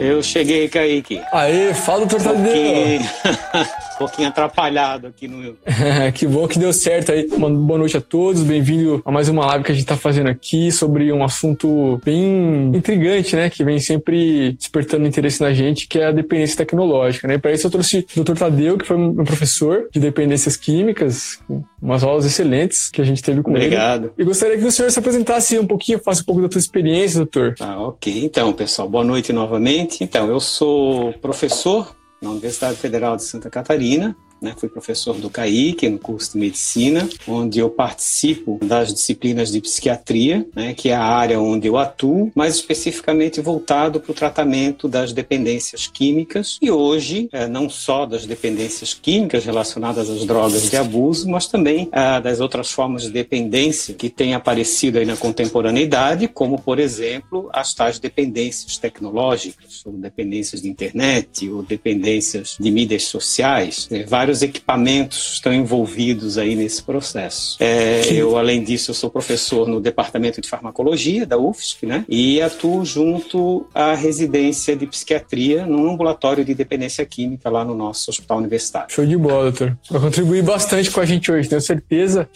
Eu cheguei, Kaique. Aê, fala, doutor Tadeu. Um pouquinho atrapalhado aqui no que bom que deu certo aí. Uma boa noite a todos, bem-vindo a mais uma live que a gente está fazendo aqui sobre um assunto bem intrigante, né? Que vem sempre despertando interesse na gente, que é a dependência tecnológica, né? Para isso eu trouxe o Dr. Tadeu, que foi um professor de dependências químicas, umas aulas excelentes que a gente teve com Obrigado. ele. E gostaria que o senhor se apresentasse um pouquinho, faça um pouco da sua experiência, doutor. Ah, ok. Então, pessoal, boa noite novamente. Então, eu sou professor na Universidade Federal de Santa Catarina, né? Fui professor do CAIC, no curso de medicina, onde eu participo das disciplinas de psiquiatria, né? que é a área onde eu atuo, mais especificamente voltado para o tratamento das dependências químicas e hoje, é, não só das dependências químicas relacionadas às drogas de abuso, mas também é, das outras formas de dependência que têm aparecido aí na contemporaneidade, como, por exemplo, as tais dependências tecnológicas, ou dependências de internet, ou dependências de mídias sociais, né? vários vários equipamentos estão envolvidos aí nesse processo. É, eu, além disso, eu sou professor no Departamento de Farmacologia da UFSC, né? E atuo junto à residência de psiquiatria num ambulatório de dependência química lá no nosso hospital universitário. Show de bola, doutor. Vai contribuir bastante com a gente hoje, tenho certeza.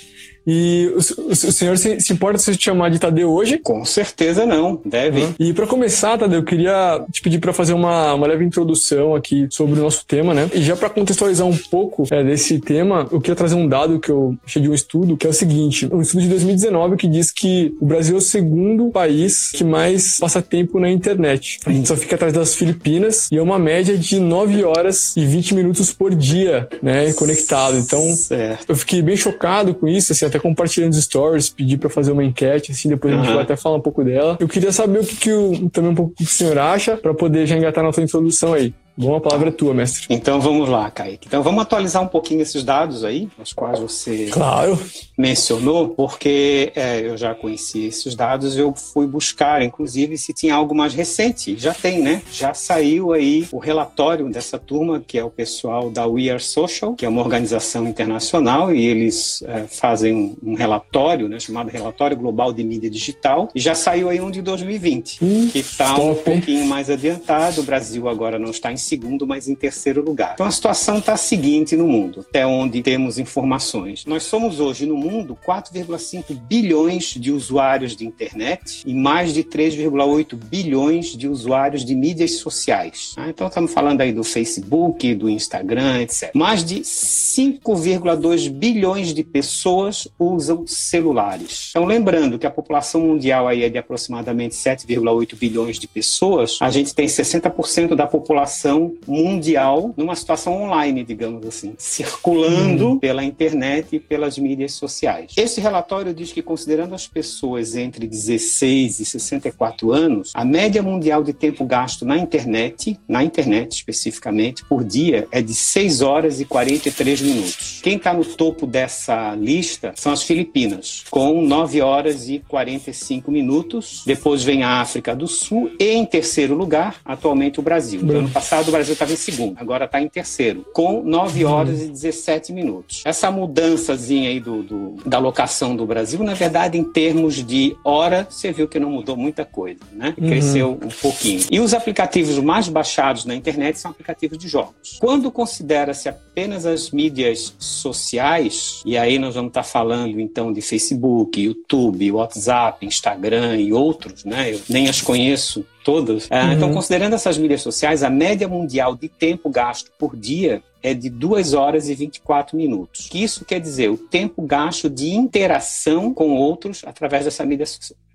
E o, o, senhor se, se, importa se eu te chamar de Tadeu hoje? Com certeza não, deve. Uhum. E para começar, Tadeu, eu queria te pedir para fazer uma, uma leve introdução aqui sobre o nosso tema, né? E já para contextualizar um pouco é, desse tema, eu queria trazer um dado que eu achei de um estudo, que é o seguinte: um estudo de 2019 que diz que o Brasil é o segundo país que mais passa tempo na internet. A gente só fica atrás das Filipinas e é uma média de 9 horas e 20 minutos por dia, né, conectado. Então, certo. eu fiquei bem chocado com isso, assim, até compartilhando os stories, pedi para fazer uma enquete, assim, depois uhum. a gente vai até falar um pouco dela. Eu queria saber o que, que o, também um pouco o senhor acha, para poder já engatar na sua introdução aí. Bom, a palavra é tua, mestre. Então vamos lá, Kaique. Então vamos atualizar um pouquinho esses dados aí, os quais você claro. mencionou, porque é, eu já conheci esses dados, eu fui buscar, inclusive, se tinha algo mais recente. Já tem, né? Já saiu aí o relatório dessa turma, que é o pessoal da We Are Social, que é uma organização internacional, e eles é, fazem um, relatório, né, chamado Relatório Global de Mídia Digital, e já saiu aí um de 2020, hum, que está um pouquinho mais adiantado. O Brasil agora não está em segundo, mas em terceiro lugar. Então a situação está a seguinte no mundo, até onde temos informações. Nós somos hoje no mundo 4,5 bilhões de usuários de internet e mais de 3,8 bilhões de usuários de mídias sociais. Ah, então estamos falando aí do Facebook, do Instagram, etc. Mais de 5,2 bilhões de pessoas usam celulares. Então lembrando que a população mundial aí é de aproximadamente 7,8 bilhões de pessoas, a gente tem 60% da população situação mundial, numa situação online, digamos assim, circulando uhum. pela internet e pelas mídias sociais. Esse relatório diz que, considerando as pessoas entre 16 e 64 anos, a média mundial de tempo gasto na internet, na internet especificamente, por dia é de 6 horas e 43 minutos. Quem está no topo dessa lista são as Filipinas, com 9 horas e 45 minutos. Depois vem a África do Sul e, em terceiro lugar, atualmente o Brasil. No ano passado, passado o Brasil estava em segundo, agora está em terceiro, com 9 horas e 17 minutos. Essa mudançazinha aí do, do, da locação do Brasil, na verdade, em termos de hora, você viu que não mudou muita coisa, né? Uhum. Cresceu um pouquinho. E os aplicativos mais baixados na internet são aplicativos de jogos. Quando considera-se apenas as mídias sociais, e aí nós vamos estar tá falando então de Facebook, YouTube, WhatsApp, Instagram e outros, né? Eu nem as conheço todas. Ah, então, uhum. Então, considerando essas mídias sociais, a média mundial de tempo gasto por dia é de 2 horas e 24 minutos. Isso quer dizer o tempo gasto de interação com outros através dessa mídia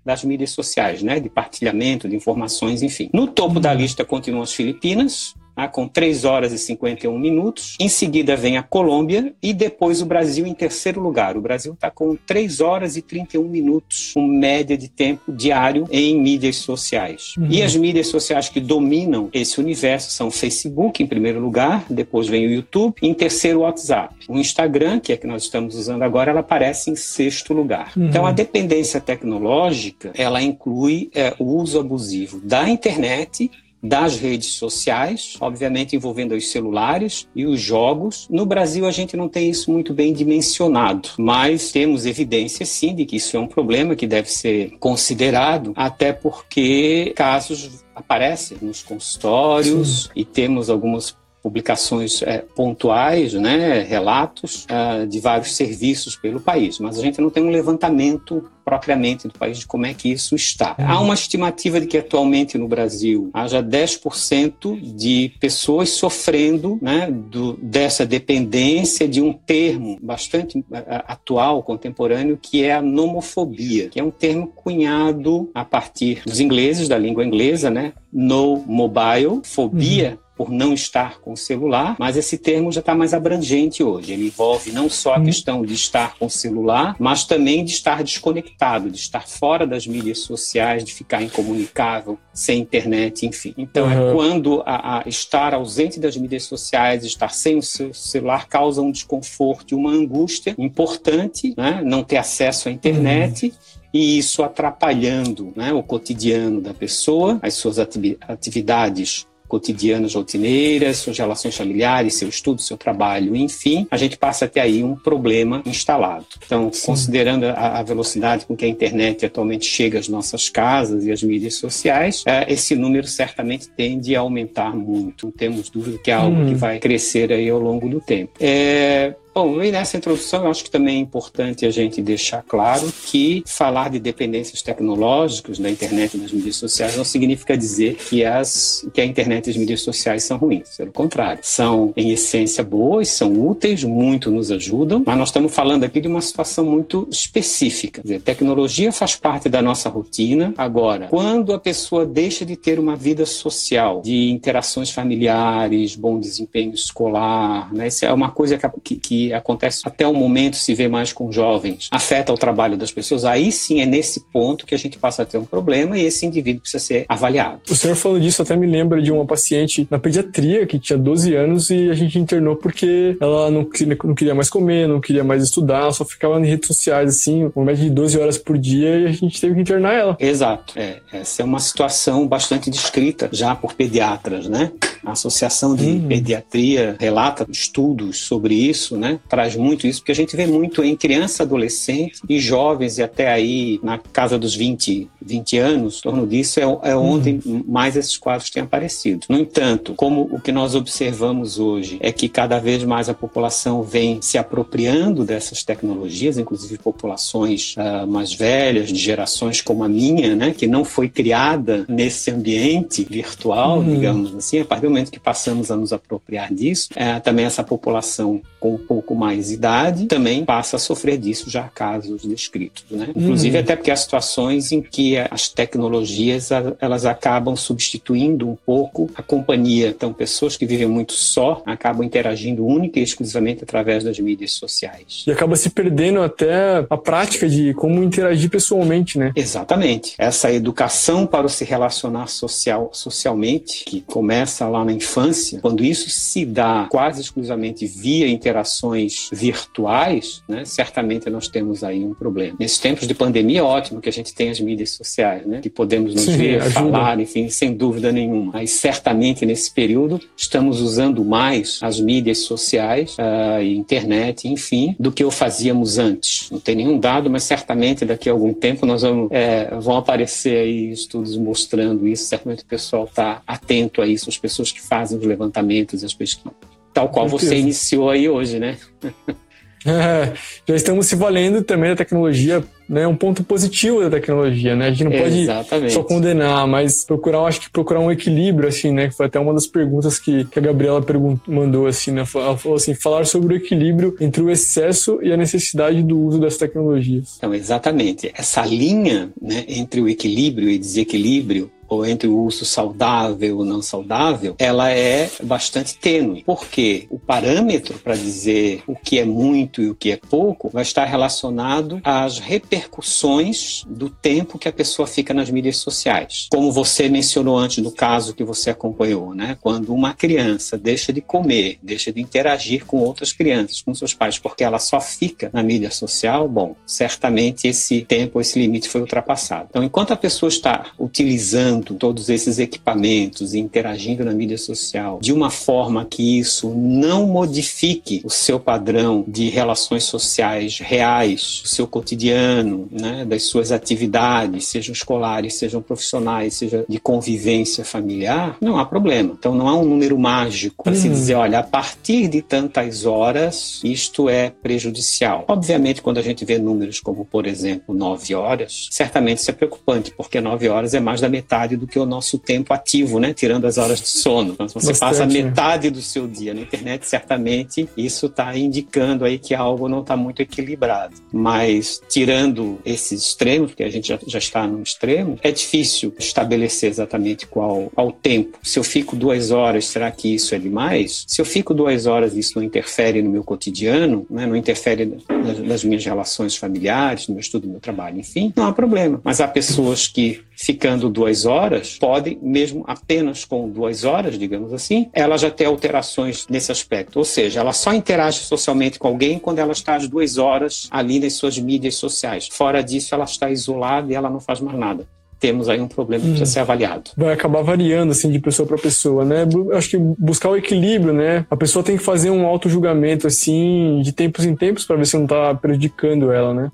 das mídias sociais, né, de partilhamento de informações, enfim. No topo da uhum. lista continuam as Filipinas, ah, com 3 horas e 51 minutos. Em seguida vem a Colômbia e depois o Brasil em terceiro lugar. O Brasil está com 3 horas e 31 minutos, com média de tempo diário em mídias sociais. Uhum. E as mídias sociais que dominam esse universo são o Facebook, em primeiro lugar, depois vem o YouTube, em terceiro o WhatsApp. O Instagram, que é que nós estamos usando agora, ela aparece em sexto lugar. Uhum. Então a dependência tecnológica, ela inclui é, o uso abusivo da internet das redes sociais, obviamente envolvendo os celulares e os jogos. No Brasil, a gente não tem isso muito bem dimensionado, mas temos evidência sim de que isso é um problema que deve ser considerado, até porque casos aparecem nos consultórios Sim. e temos algumas publicações é, pontuais, né, relatos uh, de vários serviços pelo país, mas a gente não tem um levantamento propriamente do país de como é que isso está. Há uma estimativa de que atualmente no Brasil haja 10% de pessoas sofrendo né, do, dessa dependência de um termo bastante atual, contemporâneo, que é a nomofobia, que é um termo cunhado a partir dos ingleses, da língua inglesa, né? No mobile, fobia. Uhum por não estar com o celular, mas esse termo já está mais abrangente hoje. Ele envolve não só a questão de estar com o celular, mas também de estar desconectado, de estar fora das mídias sociais, de ficar incomunicável, sem internet, enfim. Então é uhum. é quando a, a estar ausente das mídias sociais, estar sem o seu celular causa um desconforto e uma angústia importante, né? não ter acesso à internet. Uhum e isso atrapalhando né, o cotidiano da pessoa, as suas atividades cotidianas rotineiras, suas relações familiares, seu estudo, seu trabalho, enfim, a gente passa a ter aí um problema instalado. Então, Sim. considerando a, a, velocidade com que a internet atualmente chega às nossas casas e às mídias sociais, é, esse número certamente tende a aumentar muito. Não temos dúvida que é algo hum. que vai crescer aí ao longo do tempo. É, Bom, e nessa introdução eu acho que também é importante a gente deixar claro que falar de dependências tecnológicas da internet e das mídias sociais não significa dizer que, as, que a internet e as mídias sociais são ruins. Pelo contrário, são em essência boas, são úteis, muito nos ajudam, mas nós estamos falando aqui de uma situação muito específica. Dizer, tecnologia faz parte da nossa rotina. Agora, quando a pessoa deixa de ter uma vida social, de interações familiares, bom desempenho escolar, né? isso é uma coisa que, que acontece até o momento se vê mais com jovens, afeta o trabalho das pessoas, aí sim é nesse ponto que a gente passa a ter um problema e esse indivíduo precisa ser avaliado. O senhor falando disso até me lembra de uma paciente na pediatria que tinha 12 anos e a gente internou porque ela não, não queria mais comer, não queria mais estudar, só ficava nas redes sociais assim, uma média de 12 horas por dia e a gente teve que internar ela. Exato. É, essa é uma situação bastante descrita já por pediatras, né? A Associação de uhum. Pediatria relata estudos sobre isso, né? Traz muito isso, porque a gente vê muito em criança, adolescente e jovens, e até aí na casa dos 20, 20 anos, em torno disso, é, é onde uhum. mais esses quadros têm aparecido. No entanto, como o que nós observamos hoje é que cada vez mais a população vem se apropriando dessas tecnologias, inclusive populações uh, mais velhas, de gerações como a minha, né? Que não foi criada nesse ambiente virtual, uhum. digamos assim, a partir momento que passamos a nos apropriar disso, é, também essa população com um pouco mais idade também passa a sofrer disso já casos descritos, né? Inclusive uhum. até porque há situações em que as tecnologias elas acabam substituindo um pouco a companhia. Então pessoas que vivem muito só acabam interagindo única e exclusivamente através das mídias sociais. E acaba se perdendo até a prática de como interagir pessoalmente, né? Exatamente. Essa educação para o se relacionar social, socialmente, que começa lá na infância, quando isso se dá quase exclusivamente via interações virtuais, né, certamente nós temos aí um problema. Nesses tempos de pandemia, é ótimo que a gente tem as mídias sociais, né, que podemos nos Sim, ver, ajuda. falar, enfim, sem dúvida nenhuma. Mas certamente nesse período estamos usando mais as mídias sociais, a internet, enfim, do que o fazíamos antes. Não tem nenhum dado, mas certamente daqui a algum tempo nós vamos é, vão aparecer aí estudos mostrando isso. Certamente o pessoal está atento a isso, as pessoas que fazem os levantamentos e as pesquisas. Tal qual você iniciou aí hoje, né? É, já estamos se valendo também da tecnologia, né? Um ponto positivo da tecnologia, né? A gente não pode Exatamente. só condenar, mas procurar, acho que procurar um equilíbrio, assim, né? Que foi até uma das perguntas que, que a Gabriela mandou, assim, né? Ela falou assim, falar sobre o equilíbrio entre o excesso e a necessidade do uso das tecnologias. Então, exatamente. Essa linha, né, entre o equilíbrio e desequilíbrio ou entre o uso saudável ou não saudável, ela é bastante tênue. Porque o parâmetro para dizer o que é muito e o que é pouco vai estar relacionado às repercussões do tempo que a pessoa fica nas mídias sociais. Como você mencionou antes do caso que você acompanhou, né? Quando uma criança deixa de comer, deixa de interagir com outras crianças, com seus pais, porque ela só fica na mídia social, bom, certamente esse tempo, esse limite foi ultrapassado. Então, enquanto a pessoa está utilizando usando todos esses equipamentos e interagindo na mídia social de uma forma que isso não modifique o seu padrão de relações sociais reais, o seu cotidiano, né, das suas atividades, sejam escolares, sejam profissionais, seja de convivência familiar, não há problema. Então não há um número mágico para hum. se dizer, olha, a partir de tantas horas isto é prejudicial. Obviamente, quando a gente vê números como, por exemplo, nove horas, certamente isso é preocupante, porque nove horas é mais da metade do que o nosso tempo ativo, né? Tirando as horas de sono. Então, se você Bastante, passa né? metade do seu dia na internet, certamente isso está indicando aí que algo não está muito equilibrado. Mas tirando esses extremos, porque a gente já, já está no extremo, é difícil estabelecer exatamente qual, qual tempo. Se eu fico duas horas, será que isso é demais? Se eu fico duas horas, isso não interfere no meu cotidiano, né? não interfere nas, nas minhas relações familiares, no meu estudo, no meu trabalho, enfim, não há problema. Mas há pessoas que ficando duas horas, podem, mesmo apenas com duas horas, digamos assim, ela já ter alterações nesse aspecto. Ou seja, ela só interage socialmente com alguém quando ela está às duas horas ali nas suas mídias sociais. Fora disso, ela está isolada e ela não faz mais nada temos aí um problema que precisa hum. ser avaliado. Vai acabar variando assim de pessoa para pessoa, né? Eu acho que buscar o equilíbrio, né? A pessoa tem que fazer um auto julgamento assim de tempos em tempos para ver se não está prejudicando ela, né?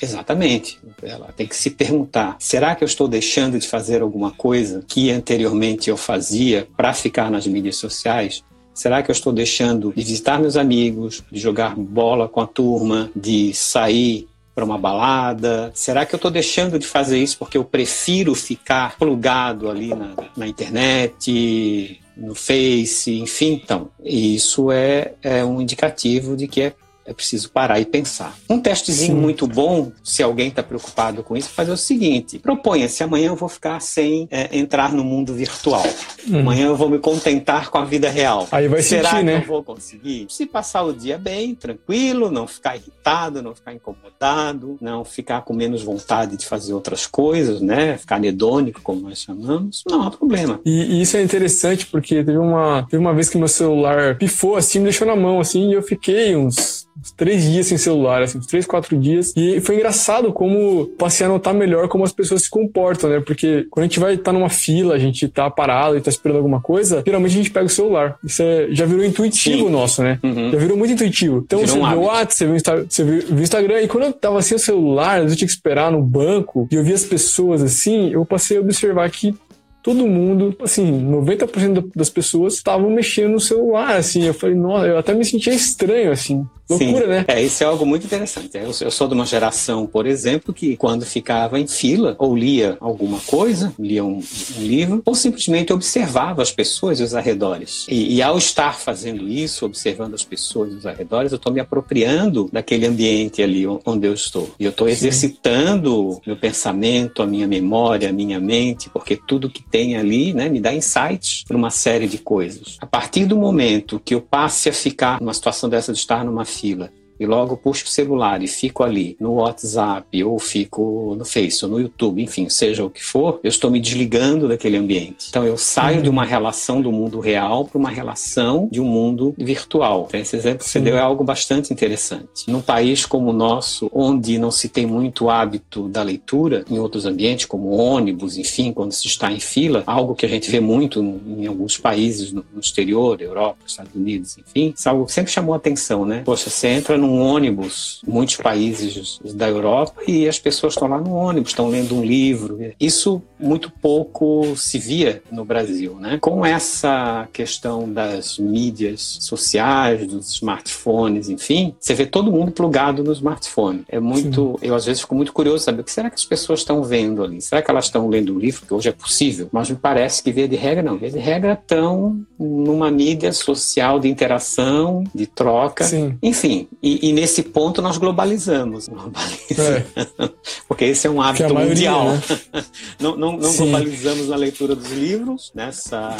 Exatamente. Ela tem que se perguntar: será que eu estou deixando de fazer alguma coisa que anteriormente eu fazia para ficar nas mídias sociais? Será que eu estou deixando de visitar meus amigos, de jogar bola com a turma, de sair para uma balada? Será que eu estou deixando de fazer isso porque eu prefiro ficar plugado ali na, na internet, no Face, enfim? Então, isso é, é um indicativo de que é é preciso parar e pensar. Um testezinho Sim. muito bom, se alguém está preocupado com isso, fazer o seguinte: proponha-se amanhã eu vou ficar sem é, entrar no mundo virtual. Hum. Amanhã eu vou me contentar com a vida real. Aí vai Será sentir, que né? eu vou conseguir? Se passar o dia bem, tranquilo, não ficar irritado, não ficar incomodado, não ficar com menos vontade de fazer outras coisas, né? Ficar anedônico, como nós chamamos, não há problema. E, e isso é interessante porque teve uma, teve uma vez que meu celular pifou assim, me deixou na mão assim, e eu fiquei uns uns três dias sem celular, assim, uns três, quatro dias. E foi engraçado como passei a notar melhor como as pessoas se comportam, né? Porque quando a gente vai estar tá numa fila, a gente tá parado e tá esperando alguma coisa, geralmente a gente pega o celular. Isso é, já virou intuitivo Sim. nosso, né? Uhum. Já virou muito intuitivo. Então virou você um vê o WhatsApp, você vê, você vê o Instagram. E quando eu tava sem o celular, eu tinha que esperar no banco e eu via as pessoas assim, eu passei a observar que todo mundo, assim, 90% das pessoas estavam mexendo no celular, assim. Eu falei, nossa, eu até me sentia estranho, assim. Loucura, Sim. né? É, isso é algo muito interessante. Eu, eu, sou de uma geração, por exemplo, que quando ficava em fila, ou lia alguma coisa, lia um, um livro, ou simplesmente observava as pessoas e os arredores. E, e, ao estar fazendo isso, observando as pessoas e os arredores, eu estou me apropriando daquele ambiente ali onde eu estou. E eu estou exercitando meu pensamento, a minha memória, a minha mente, porque tudo que tem ali né, me dá insights para uma série de coisas. A partir do momento que eu passe a ficar numa situação dessa de estar numa fila e logo puxo o celular e fico ali no WhatsApp ou fico no Face ou no YouTube, enfim, seja o que for, eu estou me desligando daquele ambiente. Então eu saio uhum. de uma relação do mundo real para uma relação de um mundo virtual. Então, esse exemplo que você deu é algo bastante interessante. Num país como o nosso, onde não se tem muito hábito da leitura, em outros ambientes, como ônibus, enfim, quando se está em fila, algo que a gente vê muito em alguns países no exterior, Europa, Estados Unidos, enfim, isso é algo que sempre chamou a atenção, né? Poxa, você entra num ônibus, muitos países da Europa, e as pessoas estão lá no ônibus, estão lendo um livro. Isso muito pouco se via no Brasil, né? Com essa questão das mídias sociais, dos smartphones, enfim, você vê todo mundo plugado no smartphone. É muito, Sim. eu às vezes fico muito curioso saber o que será que as pessoas estão vendo ali? Será que elas estão lendo um livro que hoje é possível? Mas me parece que via de regra não, via de regra estão numa mídia social de interação, de troca, Sim. enfim. E, e nesse ponto nós globalizamos. globalizamos. É. Porque esse é um hábito maioria, mundial. Né? não, não, não globalizamos na leitura dos livros, nessa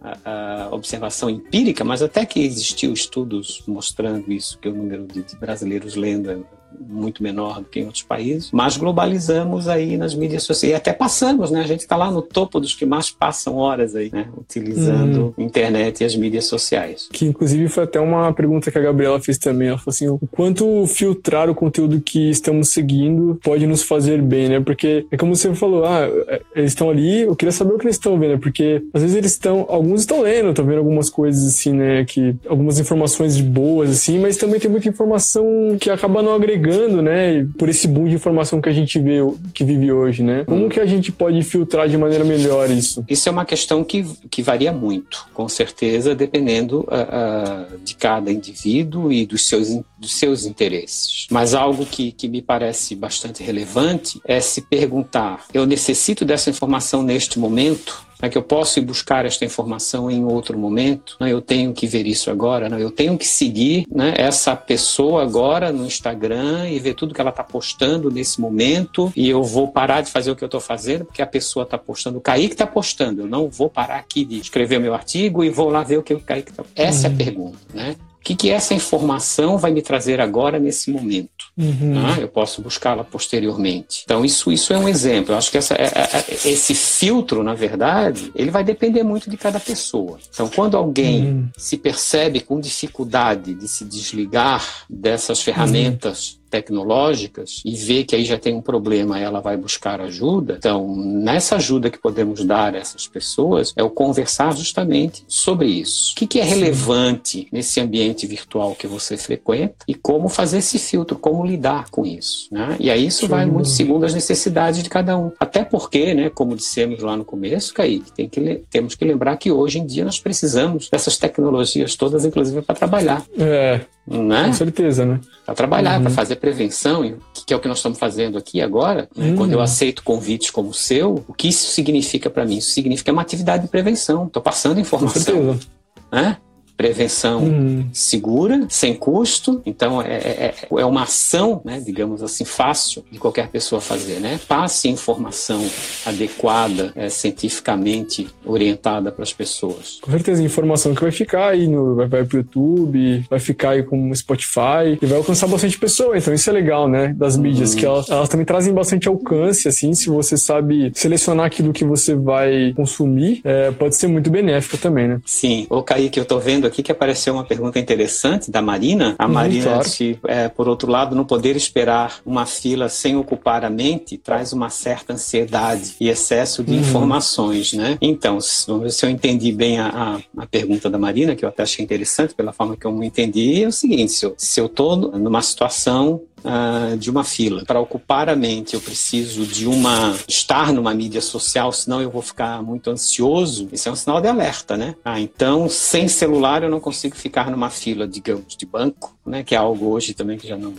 a, a observação empírica, mas até que existiu estudos mostrando isso, que o número de, brasileiros lendo muito menor do que em outros países, mas globalizamos aí nas mídias sociais. E até passamos, né? A gente está lá no topo dos que mais passam horas aí, né? Utilizando uhum. internet e as mídias sociais. Que inclusive foi até uma pergunta que a Gabriela fez também. Ela falou assim: o quanto filtrar o conteúdo que estamos seguindo pode nos fazer bem, né? Porque é como você falou, ah, é, eles estão ali, eu queria saber o que eles estão vendo, porque às vezes eles estão, alguns estão lendo, estão vendo algumas coisas assim, né? Que algumas informações boas, assim, mas também tem muita informação que acaba não agregando, né? Por esse boom de informação que a gente vê, que vive hoje, né? Como que a gente pode filtrar de maneira melhor isso? Isso é uma questão que, que varia muito, com certeza, dependendo uh, uh, de cada indivíduo e dos seus, dos seus interesses. Mas algo que, que me parece bastante relevante é se perguntar: eu necessito dessa informação neste momento? É que eu posso ir buscar esta informação em outro momento, né? eu tenho que ver isso agora, né? eu tenho que seguir né, essa pessoa agora no Instagram e ver tudo que ela está postando nesse momento e eu vou parar de fazer o que eu estou fazendo porque a pessoa está postando, o Kaique está postando, eu não vou parar aqui de escrever o meu artigo e vou lá ver o que o Kaique está... Essa uhum. é a pergunta, né? O que, que essa informação vai me trazer agora nesse momento? Uhum. Ah, eu posso buscá-la posteriormente. Então, isso, isso é um exemplo. Eu acho que essa, é, é, é, esse filtro, na verdade, ele vai depender muito de cada pessoa. Então, quando alguém uhum. se percebe com dificuldade de se desligar dessas ferramentas tecnológicas e vê que aí já tem um problema, ela vai buscar ajuda. Então, nessa ajuda que podemos dar a essas pessoas é o conversar justamente sobre isso. O que, que é relevante nesse ambiente virtual que você frequenta e como fazer esse filtro, como lidar com isso. Né? E aí isso Sim. vai muito segundo as necessidades de cada um. Até porque, né, como dissemos lá no começo, Kaique, tem que, temos que lembrar que hoje em dia nós precisamos dessas tecnologias todas, inclusive para trabalhar. É. Né? Com certeza, né? Para trabalhar, uhum. para fazer prevenção, que é o que nós estamos fazendo aqui agora. Né? Uhum. Quando eu aceito convites como o seu, o que isso significa para mim? Isso significa uma atividade de prevenção. Estou passando informação. Com certeza. Né? Prevenção uhum. segura, sem custo. Então, é, é, é, uma ação, né, digamos assim, fácil de qualquer pessoa fazer. Né? Passe informação adequada, é, cientificamente orientada para as pessoas. Com certeza, informação que vai ficar aí, no, vai, vai para o YouTube, vai ficar aí com o Spotify e vai alcançar bastante pessoa. Então, isso é legal, né, das mídias, uhum. que elas, elas também trazem bastante alcance, assim, se você sabe selecionar aquilo que você vai consumir, é, pode ser muito benéfico também, né? Sim. Ô, Kaique, eu tô vendo aqui que apareceu uma pergunta interessante da Marina. A Marina, claro. se, é, por outro lado, não poder esperar uma fila sem ocupar a mente traz uma certa ansiedade e excesso de uhum. informações, né? Então, ver se eu entendi bem a, a, a, pergunta da Marina, que eu até achei interessante pela forma que eu me entendi, é o seguinte, se eu, se tô numa situação uh, de uma fila. Para ocupar a mente, eu preciso de uma estar numa mídia social, senão eu vou ficar muito ansioso. Isso é um sinal de alerta, né? Ah, então, sem celular eu não consigo ficar numa fila, digamos, de banco, né? Que é algo hoje também que já não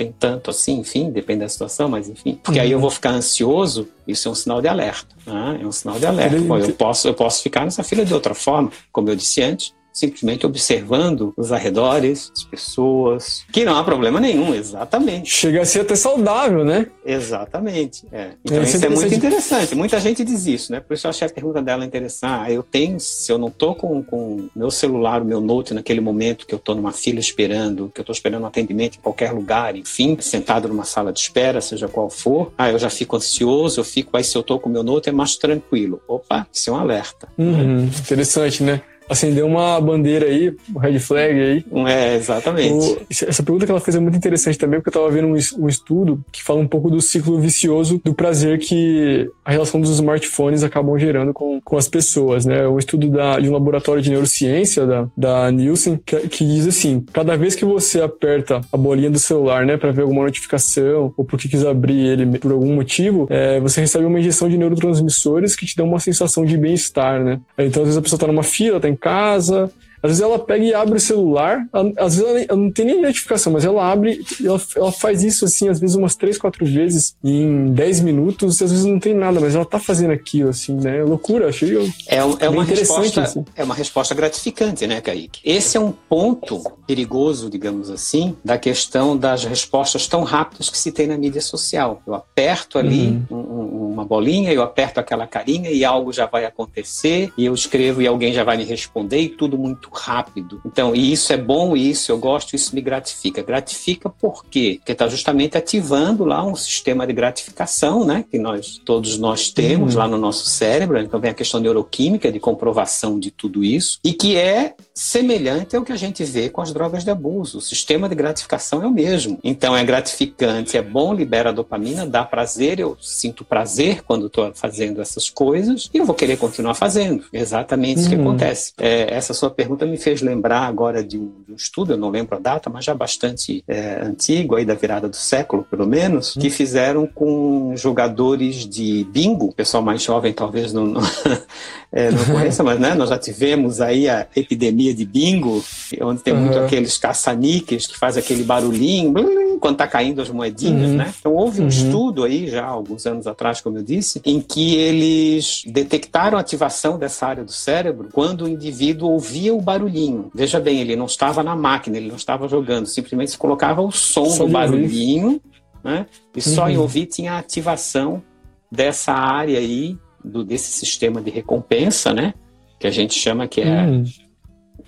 tem tanto assim, enfim, depende da situação, mas enfim. Porque uhum. aí eu uhum. vou ficar ansioso, isso é um sinal de alerta. Né? É um sinal de alerta. Bom, eu posso, eu posso ficar nessa fila de outra forma, como eu disse antes, simplesmente observando os arredores, as pessoas, que não há problema nenhum, exatamente. Chega a ser até saudável, né? Exatamente. É. Então é, isso é muito interessante. Muita gente diz isso, né? Por isso eu achei a pergunta dela interessante. Ah, eu tenho, se eu não tô com o meu celular, o meu note naquele momento que eu tô numa fila esperando, que eu tô esperando um atendimento em qualquer lugar, enfim, sentado numa sala de espera, seja qual for, ah, eu já fico ansioso, eu fico, aí se eu tô com o meu note é mais tranquilo. Opa, isso é um alerta. Uhum, interessante, né? Acendeu uma bandeira aí, um red flag aí. É, exatamente. O, essa pergunta que ela fez é muito interessante também, porque eu estava vendo um, um, estudo que fala um pouco do ciclo vicioso do prazer que a relação dos smartphones acabam gerando com, com as pessoas, né? Um estudo da, de um laboratório de neurociência da, da Nielsen que, que diz assim, cada vez que você aperta a bolinha do celular, né, para ver alguma notificação ou porque quis abrir ele por algum motivo, é, você recebe uma injeção de neurotransmissores que te dão uma sensação de bem-estar, né? Então, às vezes a pessoa está numa fila, tá em casa, às vezes ela pega e abre o celular, às vezes ela, ela não tem nem notificação, mas ela abre, ela, ela faz isso assim, às vezes umas 3, 4 vezes em 10 minutos, e às vezes não tem nada, mas ela tá fazendo aquilo, assim, né? É loucura, achei é, é uma resposta assim. É uma resposta gratificante, né, Kaique? Esse é um ponto perigoso, digamos assim, da questão das respostas tão rápidas que se tem na mídia social. Eu aperto ali uhum. um, uma, bolinha, eu aperto aquela carinha e algo já vai acontecer, e eu escrevo e alguém já vai me responder, e tudo muito rápido. Então, e isso é bom, isso eu gosto, isso me gratifica. Gratifica por quê? Porque está justamente ativando lá um sistema de gratificação, né? Que nós, todos nós temos uhum. lá no nosso cérebro. Então vem a questão neuroquímica de comprovação de tudo isso, e que é semelhante ao que a gente vê com as drogas de abuso. O sistema de gratificação é o mesmo. Então é gratificante, é bom, libera dopamina, dá prazer, eu sinto prazer quando estou fazendo essas coisas e eu vou querer continuar fazendo. exatamente uhum. isso que uhum. acontece. É, essa sua pergunta me fez lembrar agora de um, de um, estudo, eu não lembro a data, mas já bastante é, antigo, aí da virada do século, pelo menos, uhum. que fizeram com jogadores de bingo, o pessoal mais jovem talvez não, não, é, não conheça, mas né, nós já tivemos aí a epidemia de bingo, onde tem uhum. muito aqueles caça-níqueis que faz aquele barulhinho quando está caindo as moedinhas, uhum. né? Então houve um uhum. estudo aí já alguns anos atrás, como eu disse, em que eles detectaram a ativação dessa área do cérebro quando o indivíduo ouvia o barulhinho. Veja bem, ele não estava na máquina, ele não estava jogando, simplesmente se colocava o som Só do barulhinho, né? E só em uhum. ouvir tinha a ativação dessa área aí do, desse sistema de recompensa, né? Que a gente chama que é, hum.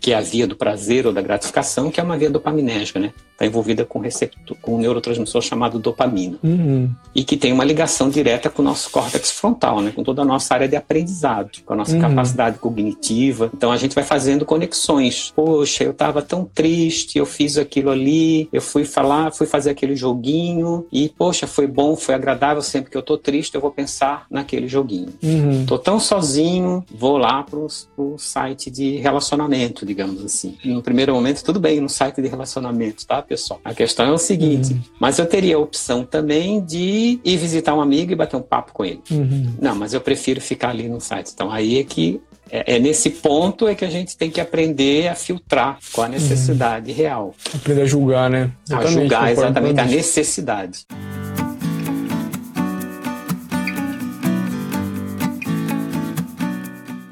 Que é a via do prazer ou da gratificação, que é uma via dopaminérgica, né? está envolvida com, receptor, com um neurotransmissor chamado dopamina. Uhum. E que tem uma ligação direta com o nosso córtex frontal, né? com toda a nossa área de aprendizado, com a nossa uhum. capacidade cognitiva. Então a gente vai fazendo conexões. Poxa, eu estava tão triste, eu fiz aquilo ali, eu fui falar, fui fazer aquele joguinho e, poxa, foi bom, foi agradável. Sempre que eu estou triste, eu vou pensar naquele joguinho. Uhum. Tô tão sozinho, vou lá para o site de relacionamento, digamos assim. No primeiro momento, tudo bem, no site de relacionamento, tá? pessoal. A questão é o seguinte: uhum. mas eu teria a opção também de ir visitar um amigo e bater um papo com ele. Uhum. Não, mas eu prefiro ficar ali no site. Então aí é que é, é, nesse ponto é que a gente tem que aprender a filtrar com a necessidade uhum. real. Aprender a julgar, né? Exatamente, a julgar exatamente a necessidade.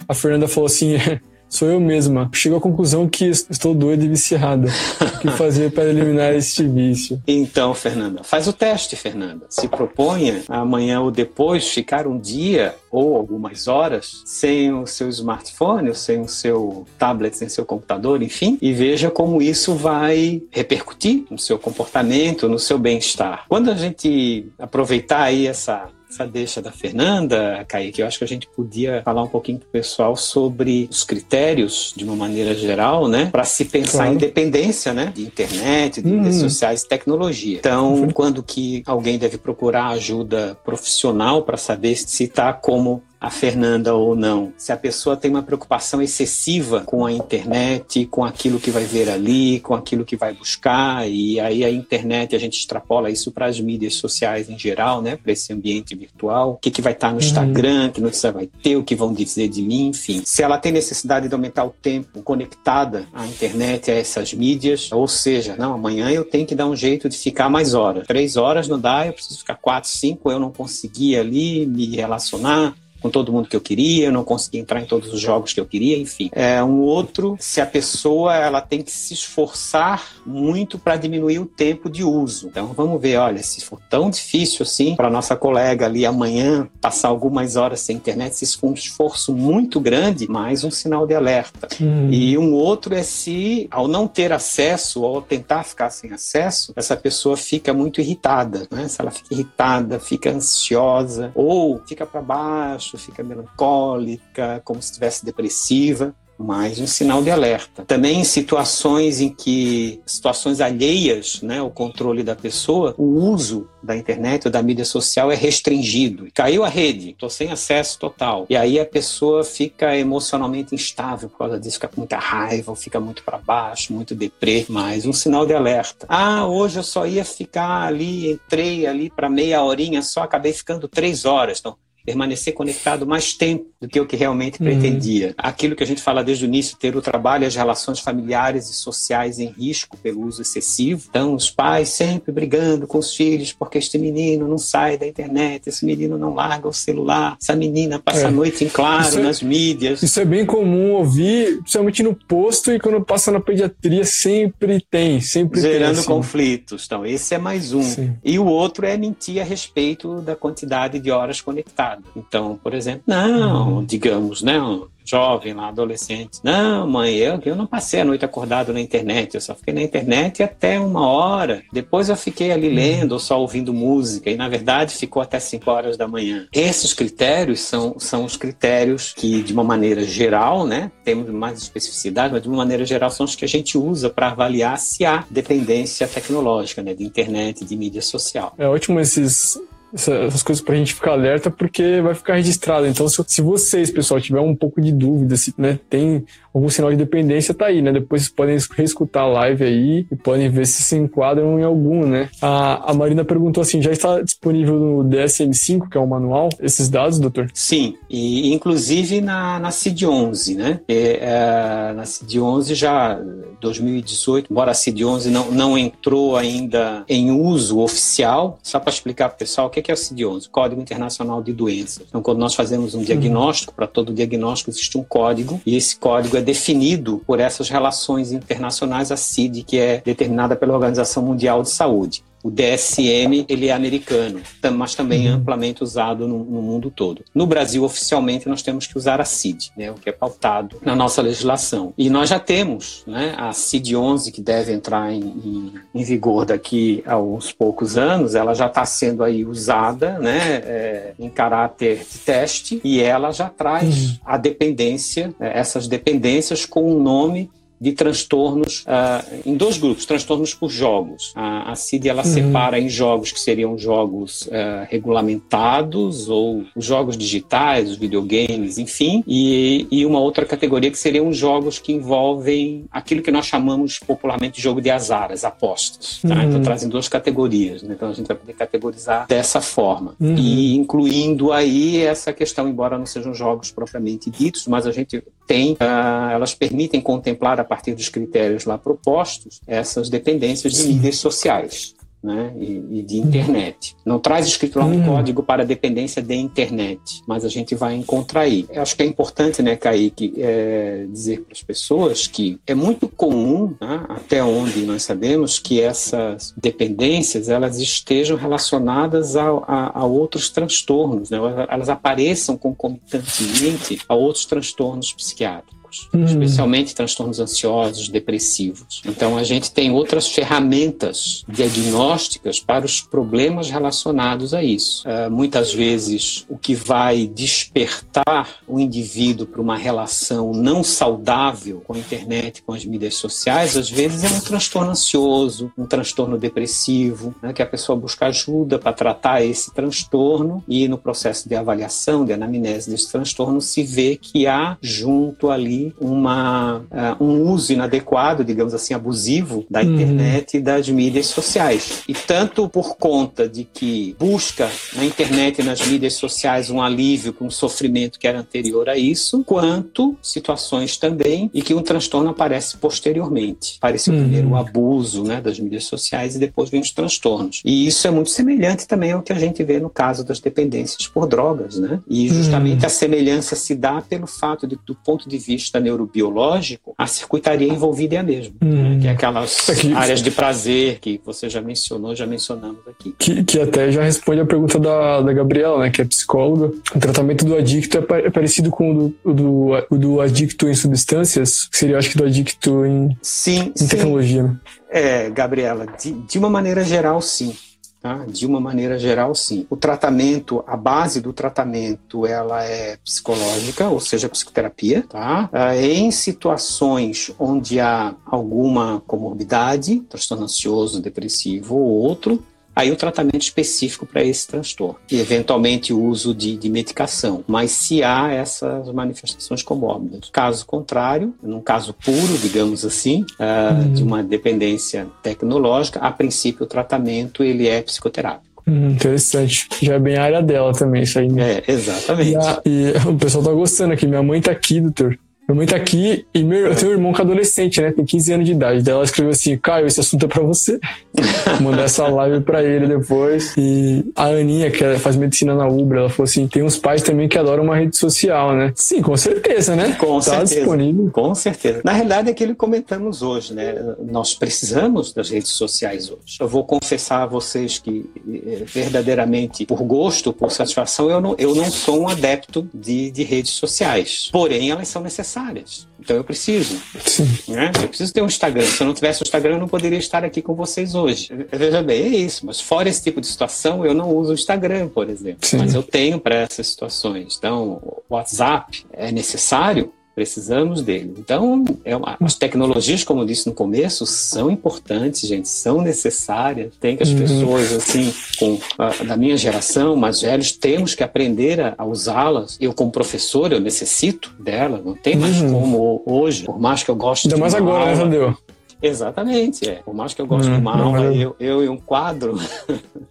A Fernanda falou assim: Sou eu mesma. Chego à conclusão que estou doida e viciada. O que fazer para eliminar este vício? Então, Fernanda, faz o teste, Fernanda. Se proponha amanhã ou depois ficar um dia ou algumas horas sem o seu smartphone, sem o seu tablet, sem o seu computador, enfim, e veja como isso vai repercutir no seu comportamento, no seu bem-estar. Quando a gente aproveitar aí essa essa deixa da Fernanda, Kaique, eu acho que a gente podia falar um pouquinho para o pessoal sobre os critérios, de uma maneira geral, né, para se pensar claro. em independência, né, de internet, de uhum. redes sociais e tecnologia. Então, uhum. quando que alguém deve procurar ajuda profissional para saber se está como a Fernanda ou não. Se a pessoa tem uma preocupação excessiva com a internet, com aquilo que vai ver ali, com aquilo que vai buscar, e aí a internet, a gente extrapola isso para as mídias sociais em geral, né? Para esse ambiente virtual. O que, que vai estar tá no uhum. Instagram, que notícia vai ter, o que vão dizer de mim, enfim. Se ela tem necessidade de aumentar o tempo conectada à internet, a essas mídias, ou seja, não, amanhã eu tenho que dar um jeito de ficar mais horas. Três horas não dá, eu preciso ficar quatro, cinco, eu não consegui ali me relacionar com todo mundo que eu queria, eu não conseguia entrar em todos os jogos que eu queria, enfim. É um outro, se a pessoa ela tem que se esforçar muito para diminuir o tempo de uso. Então vamos ver, olha, se for tão difícil assim para nossa colega ali amanhã passar algumas horas sem internet, se for um esforço muito grande, mais um sinal de alerta. Hum. E um outro é se ao não ter acesso ou tentar ficar sem acesso, essa pessoa fica muito irritada, né? Se ela fica irritada, fica ansiosa ou fica para baixo fica melancólica, como se estivesse depressiva mais um sinal de alerta. Também em situações em que, situações alheias né, ao controle da pessoa, o uso da internet ou da mídia social é restringido. Caiu a rede, estou sem acesso total. E aí a pessoa fica emocionalmente instável por causa disso, fica com muita raiva, ou fica muito para baixo, muito deprê. Mais um sinal de alerta. Ah, hoje eu só ia ficar ali, entrei ali para meia horinha, só acabei ficando três horas. Então, permanecer conectado mais tempo do que o que realmente uhum. pretendia. Aquilo que a gente fala desde o início, ter o trabalho e as relações familiares e sociais em risco pelo uso excessivo. Então, os pais sempre brigando com os filhos porque este menino não sai da internet, esse menino não larga o celular, essa menina passa é. a noite em claro é, nas mídias. Isso é bem comum ouvir, principalmente no posto e quando passa na pediatria, sempre tem, sempre Gerando tem, assim. conflitos. Então, esse é mais um. Sim. E o outro é mentir a respeito da quantidade de horas conectadas Então, por exemplo, não, uhum. digamos, né, jovem lá, adolescente. Não, mãe, eu, eu não passei a noite acordado na internet, eu só fiquei na internet até uma hora. Depois eu fiquei ali uhum. lendo ou só ouvindo música, e na verdade ficou até 5 horas da manhã. Esses critérios são, são os critérios que, de uma maneira geral, né, temos mais especificidade, mas de uma maneira geral são os que a gente usa para avaliar se há dependência tecnológica, né, de internet, de mídia social. É ótimo esses essas coisas pra gente ficar alerta, porque vai ficar registrado. Então, se, vocês, pessoal, tiver um pouco de dúvida, se né, tem algum sinal de dependência, tá aí, né? Depois vocês podem reescutar a live aí e podem ver se se enquadram em algum, né? A, a Marina perguntou assim, já está disponível no DSM-5, que é o manual, esses dados, doutor? Sim, e inclusive na, na CID-11, né? E, é, na CID-11 já 2018, embora a CID-11 não, não entrou ainda em uso oficial, só para explicar para o pessoal o que é o CID-11, Código Internacional de Doenças. Então, quando nós fazemos um diagnóstico, para todo diagnóstico existe um código, e esse código é definido por essas relações internacionais, a CID, que é determinada pela Organização Mundial de Saúde. O DSM ele é americano, mas também uhum. amplamente usado no, no, mundo todo. No Brasil, oficialmente, nós temos que usar a CID, né, o que é pautado na nossa legislação. E nós já temos né, a CID 11, que deve entrar em, em, em vigor daqui a uns poucos anos, ela já está sendo aí usada né, é, em caráter de teste e ela já traz uhum. a dependência, é, essas dependências com o nome de transtornos uh, em dois grupos, transtornos por jogos. A, a CID ela uhum. separa em jogos que seriam jogos uh, regulamentados ou os jogos digitais, os videogames, enfim, e, e uma outra categoria que seriam jogos que envolvem aquilo que nós chamamos popularmente de jogo de azar, as apostas. Tá? Uhum. Então trazem duas categorias, né? então a gente vai poder categorizar dessa forma. Uhum. E incluindo aí essa questão, embora não sejam jogos propriamente ditos, mas a gente tem, uh, elas permitem contemplar a partir dos critérios lá propostos essas dependências de mídias sociais né, e, e, de internet. Não traz escrito lá um hum. código para dependência de internet, mas a gente vai encontrar aí. Eu acho que é importante, né, Kaique, é, dizer para as pessoas que é muito comum, né, até onde nós sabemos, que essas dependências elas estejam relacionadas a, a, a outros transtornos, né, elas apareçam concomitantemente a outros transtornos psiquiátricos especialmente transtornos ansiosos, depressivos. Então, a gente tem outras ferramentas diagnósticas para os problemas relacionados a isso. Uh, muitas vezes, o que vai despertar o indivíduo para uma relação não saudável com a internet, com as mídias sociais, às vezes é um transtorno ansioso, um transtorno depressivo, né, que a pessoa busca ajuda para tratar esse transtorno e no processo de avaliação, de anamnese desse transtorno, se vê que há junto ali uma, uh, um uso inadequado, digamos assim, abusivo da uhum. internet e das mídias sociais. E tanto por conta de que busca na internet e nas mídias sociais um alívio para um sofrimento que era anterior a isso, quanto situações também e que um transtorno aparece posteriormente. Apareceu uhum. primeiro o abuso né, das mídias sociais e depois vem os transtornos. E isso é muito semelhante também ao que a gente vê no caso das dependências por drogas, né? E justamente uhum. a semelhança se dá pelo fato de, do ponto de vista vista neurobiológico, a circuitaria envolvida é a mesma. Hum. Né? Que é aquelas aqui. áreas de prazer que você já mencionou, já mencionamos aqui. Que, que até já responde a pergunta da, da Gabriela, né, que é psicóloga. O tratamento do adicto é, é parecido com o do, do, o do adicto em substâncias, que seria, acho que, do adicto em, sim, em tecnologia. Né? É, Gabriela, de, de uma maneira geral, sim. Tá? De uma maneira geral, sim. O tratamento, a base do tratamento, ela é psicológica, ou seja, psicoterapia, tá? Ah, em situações onde há alguma comorbidade, transtorno ansioso, depressivo ou outro, aí o tratamento específico para esse transtorno e eventualmente o uso de, de, medicação. Mas se há essas manifestações comórbidas, caso contrário, num caso puro, digamos assim, uh, uhum. de uma dependência tecnológica, a princípio o tratamento ele é psicoterápico. Hum, interessante. Já é bem a área dela também, isso aí. Né? É, exatamente. E, a, e, o pessoal tá gostando aqui. Minha mãe tá aqui, doutor. Minha mãe tá aqui e meu, eu tenho um irmão que é adolescente, né? Tem 15 anos de idade. Daí ela escreveu assim: Caio, esse assunto é pra você. Mandar essa live pra ele depois. E a Aninha, que faz medicina na Ubra, ela falou assim: tem uns pais também que adoram uma rede social, né? Sim, com certeza, né? Com tá certeza. disponível. Com certeza. Na realidade, é aquilo que comentamos hoje, né? Nós precisamos das redes sociais hoje. Eu vou confessar a vocês que, eh, verdadeiramente, por gosto, por satisfação, eu não, eu não sou um adepto de, de redes sociais. Porém, elas são necessárias. Então eu preciso. Né? Eu preciso ter um Instagram. Se eu não tivesse um Instagram, eu não poderia estar aqui com vocês hoje. Veja bem, é isso. Mas fora esse tipo de situação, eu não uso o Instagram, por exemplo. Sim. Mas eu tenho para essas situações. Então, o WhatsApp é necessário, Precisamos dele. Então, é uma, as tecnologias, como eu disse no começo, são importantes, gente, são necessárias. Tem que as uhum. pessoas, assim, com, a, da minha geração, mais velhos, temos que aprender a, a usá-las. Eu, como professor, eu necessito dela. Não tem mais uhum. como hoje, por mais que eu goste Ainda de mais agora, né, aula, né? Exatamente, é. Por mais que eu goste hum, de uma aula, é. eu, eu e um quadro,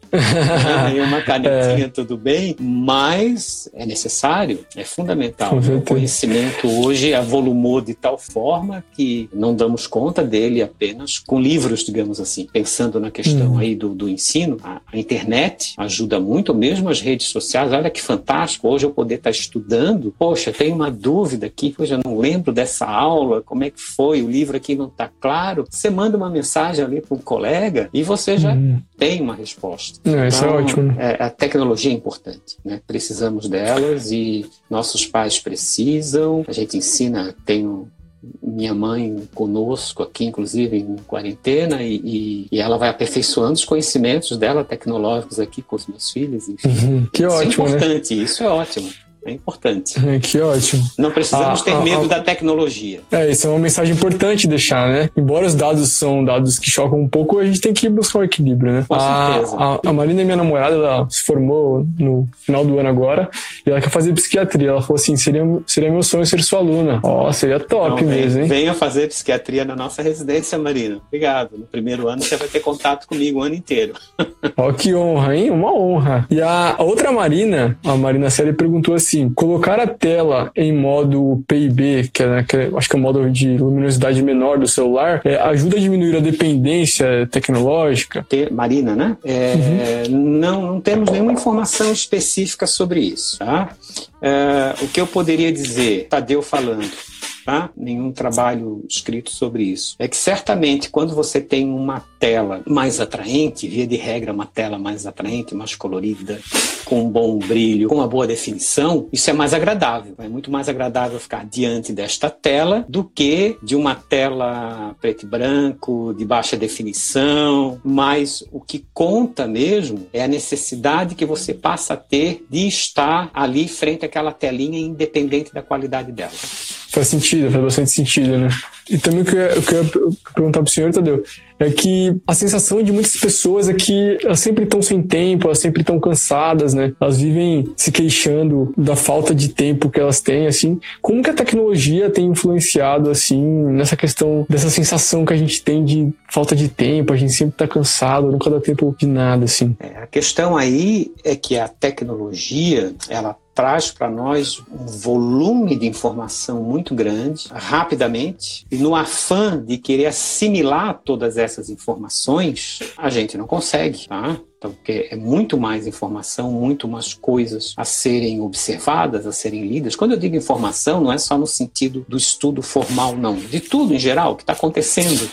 e uma canetinha, é. tudo bem, mas é necessário, é fundamental. O conhecimento hoje avolumou de tal forma que não damos conta dele apenas com livros, digamos assim. Pensando na questão hum. aí do, do ensino, a, a, internet ajuda muito, mesmo as redes sociais. Olha que fantástico, hoje eu poder estar estudando. Poxa, tenho uma dúvida aqui, eu não lembro dessa aula, como é que foi, o livro aqui não está claro você manda uma mensagem ali para um colega e você já uhum. tem uma resposta. É, isso é então, é ótimo. É, a tecnologia é importante, né? Precisamos delas e nossos pais precisam. A gente ensina, tem minha mãe conosco aqui, inclusive em quarentena, e, e, e, ela vai aperfeiçoando os conhecimentos dela tecnológicos aqui com os meus filhos. Enfim. Uhum, que isso é ótimo, é importante, né? isso é ótimo. É importante. Que ótimo. Não precisamos ah, ter ah, medo ah, da tecnologia. É, isso é uma mensagem importante deixar, né? Embora os dados são dados que chocam um pouco, a gente tem que buscar um equilíbrio, né? Com a, certeza. A, a Marina, minha namorada, ela se formou no final do ano agora e ela quer fazer psiquiatria. Ela falou assim: seria, seria meu sonho ser sua aluna. Ó, oh, seria top mesmo, hein? Venha fazer psiquiatria na nossa residência, Marina. Obrigado. No primeiro ano você vai ter contato comigo o ano inteiro. Ó, oh, que honra, hein? Uma honra. E a outra Marina, a Marina Série, perguntou assim: colocar a tela em modo PIB, que, é, né, que é, acho que é o modo de luminosidade menor do celular, é, ajuda a diminuir a dependência tecnológica? Marina, né? É, uhum. não, não temos nenhuma informação específica sobre isso. Tá? É, o que eu poderia dizer, Tadeu falando, tá? Nenhum trabalho escrito sobre isso. É que certamente quando você tem uma tela mais atraente, via de regra uma tela mais atraente, mais colorida, com um bom brilho, com uma boa definição, isso é mais agradável. É muito mais agradável ficar diante desta tela do que de uma tela preto e branco, de baixa definição. Mas o que conta mesmo é a necessidade que você passa a ter de estar ali frente àquela telinha, independente da qualidade dela. Faz sentido, faz bastante sentido, né? E também o que eu, queria perguntar pro senhor, Tadeu, é que a sensação de muitas pessoas é que elas sempre estão sem tempo, elas sempre estão cansadas, né? Elas vivem se queixando da falta de tempo que elas têm, assim. Como que a tecnologia tem influenciado, assim, nessa questão dessa sensação que a gente tem de falta de tempo, a gente sempre tá cansado, nunca dá tempo de nada, assim? É, a questão aí é que a tecnologia, ela traz para nós um volume de informação muito grande, rapidamente, e no afã de querer assimilar todas essas informações, a gente não consegue, tá? Então, porque é muito mais informação, muito mais coisas a serem observadas, a serem lidas. Quando eu digo informação, não é só no sentido do estudo formal, não. De tudo em geral, o que está acontecendo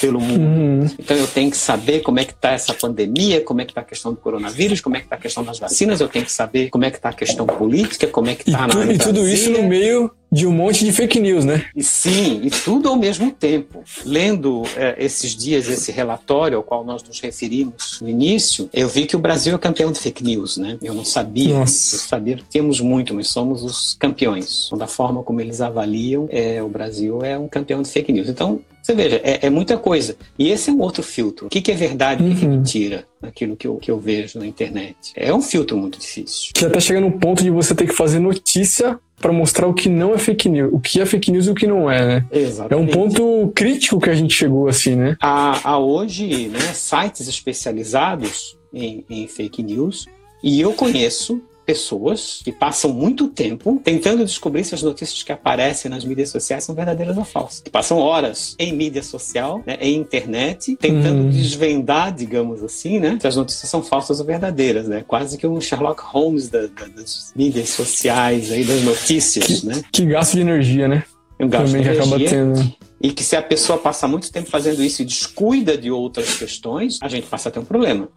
pelo mundo. Uhum. Então eu tenho que saber como é que está essa pandemia, como é que está a questão do coronavírus, como é que está a questão das vacinas, eu tenho que saber como é que está a questão política, como é que está na E tudo isso no meio de um monte de fake news, né? E sim, e tudo ao mesmo tempo. Lendo é, esses dias esse relatório ao qual nós nos referimos no início, eu vi que o Brasil é campeão de fake news, né? Eu não sabia, Nossa. eu sabia que temos muito, mas somos os campeões. Então, da forma como eles avaliam, é, o Brasil é um campeão de fake news. Então, você veja, é, é, muita coisa. E esse é um outro filtro. O que, que é verdade e o que é uhum. mentira naquilo que eu, que eu vejo na internet? É um filtro muito difícil. Que até chega no ponto de você ter que fazer notícia para mostrar o que não é fake news, o que é fake news e o que não é, né? Exatamente. É um ponto crítico que a gente chegou assim, né? Há, há hoje né, sites especializados em, em fake news e eu conheço pessoas que passam muito tempo tentando descobrir se as notícias que aparecem nas mídias sociais são verdadeiras ou falsas. Que passam horas em mídia social, né, em internet, tentando hum. desvendar, digamos assim, né, se as notícias são falsas ou verdadeiras, né? Quase que um Sherlock Holmes da, da, das mídias sociais aí das notícias, que, né? Que gasto de energia, né? Um gasto Também de energia. acaba tendo e que se a pessoa passa muito tempo fazendo isso e descuida de outras questões, a gente passa a ter um problema.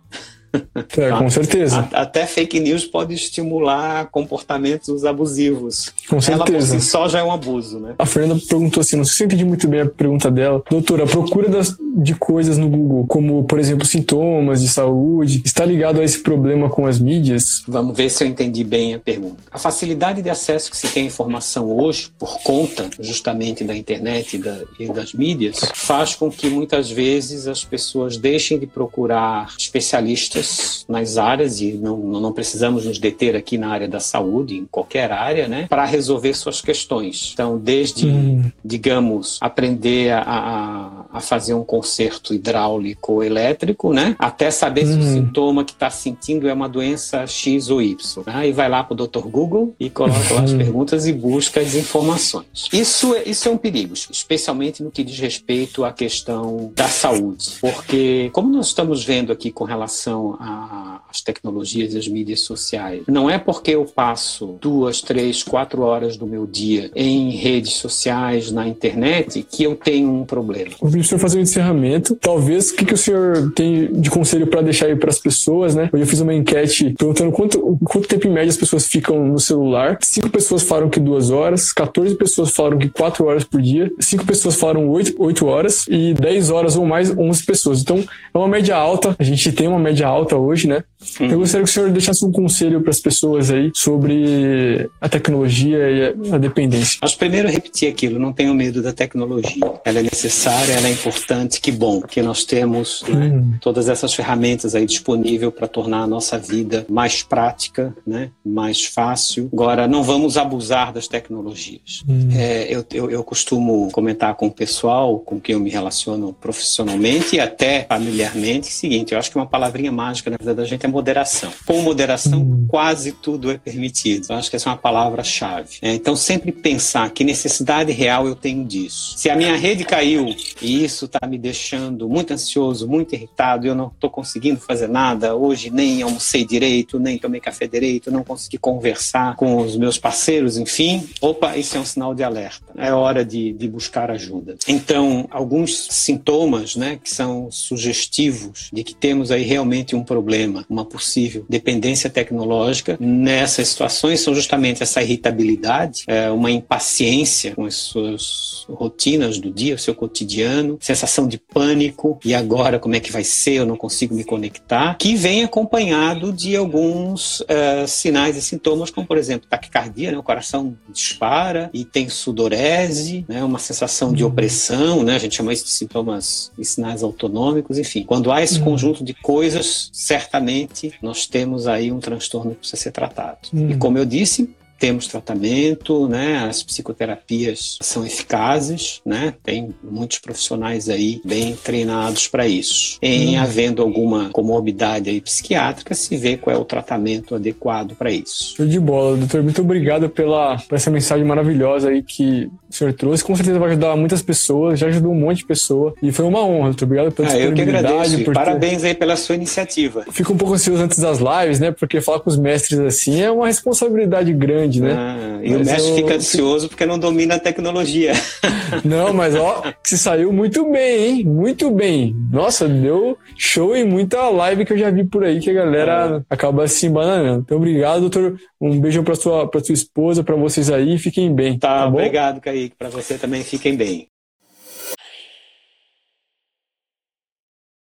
É, com certeza. Até fake news pode estimular comportamentos abusivos. Com certeza. Ela por si só já é um abuso, né? A Fernanda perguntou assim, não sei se eu entendi muito bem a pergunta dela. Doutora, a procura das, de coisas no Google, como, por exemplo, sintomas de saúde, está ligado a esse problema com as mídias? Vamos ver se eu entendi bem a pergunta. A facilidade de acesso que se tem à informação hoje, por conta justamente da internet e, da, e das mídias, faz com que muitas vezes as pessoas deixem de procurar especialistas nas áreas, e não, não precisamos nos deter aqui na área da saúde, em qualquer área, né, para resolver suas questões. Então, desde, hum. digamos, aprender a, a, a, fazer um conserto hidráulico ou elétrico, né, até saber hum. se o hum. sintoma que está sentindo é uma doença X ou Y. Né, e vai lá para o Dr. Google e coloca lá as hum. perguntas e busca as informações. Isso, é, isso é um perigo, especialmente no que diz respeito à questão da saúde, porque, como nós estamos vendo aqui com relação às tecnologias e às mídias sociais. Não é porque eu passo duas, três, quatro horas do meu dia em redes sociais, na internet, que eu tenho um problema. O senhor fazer um encerramento. Talvez o que, que o senhor tem de conselho para deixar aí para as pessoas, né? Eu fiz uma enquete perguntando quanto, quanto tempo em média as pessoas ficam no celular. Cinco pessoas falaram que duas horas, 14 pessoas falaram que quatro horas por dia, cinco pessoas falaram oito, oito horas e 10 horas ou mais, 11 pessoas. Então é uma média alta. A gente tem uma média alta alta hoje, né? Uhum. Eu gostaria que o senhor deixasse um conselho para as pessoas aí sobre a tecnologia e a dependência. Mas primeiro repetir aquilo, não tenho medo da tecnologia. Ela é necessária, ela é importante, que bom que nós temos né, uhum. todas essas ferramentas aí disponíveis para tornar a nossa vida mais prática, né? Mais fácil. Agora, não vamos abusar das tecnologias. Uhum. É, eu, eu, eu costumo comentar com o pessoal com quem eu me relaciono profissionalmente e até familiarmente o seguinte, eu acho que uma palavrinha mágica na vida da gente é moderação. Com moderação, hum. quase tudo é permitido. Eu acho que essa é uma palavra-chave. É, então, sempre pensar que necessidade real eu tenho disso. Se a minha rede caiu e isso está me deixando muito ansioso, muito irritado, eu não estou conseguindo fazer nada, hoje nem almocei direito, nem tomei café direito, não consegui conversar com os meus parceiros, enfim, opa, isso é um sinal de alerta. É hora de, de buscar ajuda. Então, alguns sintomas né, que são sugestivos de que temos aí realmente um problema, uma possível dependência tecnológica nessas situações são justamente essa irritabilidade, é, uma impaciência com as suas rotinas do dia, o seu cotidiano, sensação de pânico e agora como é que vai ser, eu não consigo me conectar, que vem acompanhado de alguns uh, sinais e sintomas, como por exemplo taquicardia, né? o coração dispara e tem sudorese, né? uma sensação de uhum. opressão, né? a gente chama isso de sintomas e sinais autonômicos, enfim. Quando há esse uhum. conjunto de coisas certamente nós temos aí um transtorno que precisa ser tratado. Uhum. E como eu disse, temos tratamento, né? As psicoterapias são eficazes, né? Tem muitos profissionais aí bem treinados para isso. Em hum. havendo alguma comorbidade aí psiquiátrica, se vê qual é o tratamento adequado para isso. Show de bola, doutor. Muito obrigado pela por essa mensagem maravilhosa aí que o senhor trouxe. Com certeza vai ajudar muitas pessoas, já ajudou um monte de pessoa e foi uma honra. Muito obrigado pela ah, eu que agradeço. Por Parabéns ter... aí pela sua iniciativa. Fico um pouco ansioso antes das lives, né? Porque falar com os mestres assim é uma responsabilidade grande grande, né? Ah, e mas o mestre eu... fica ansioso porque não domina a tecnologia. Não, mas ó, se saiu muito bem, hein? Muito bem. Nossa, deu show e muita live que eu já vi por aí que a galera é. acaba se embananando. Então, obrigado, doutor. Um beijo para sua, pra sua esposa, para vocês aí. Fiquem bem. Tá, tá obrigado, Kaique. Para você também, fiquem bem.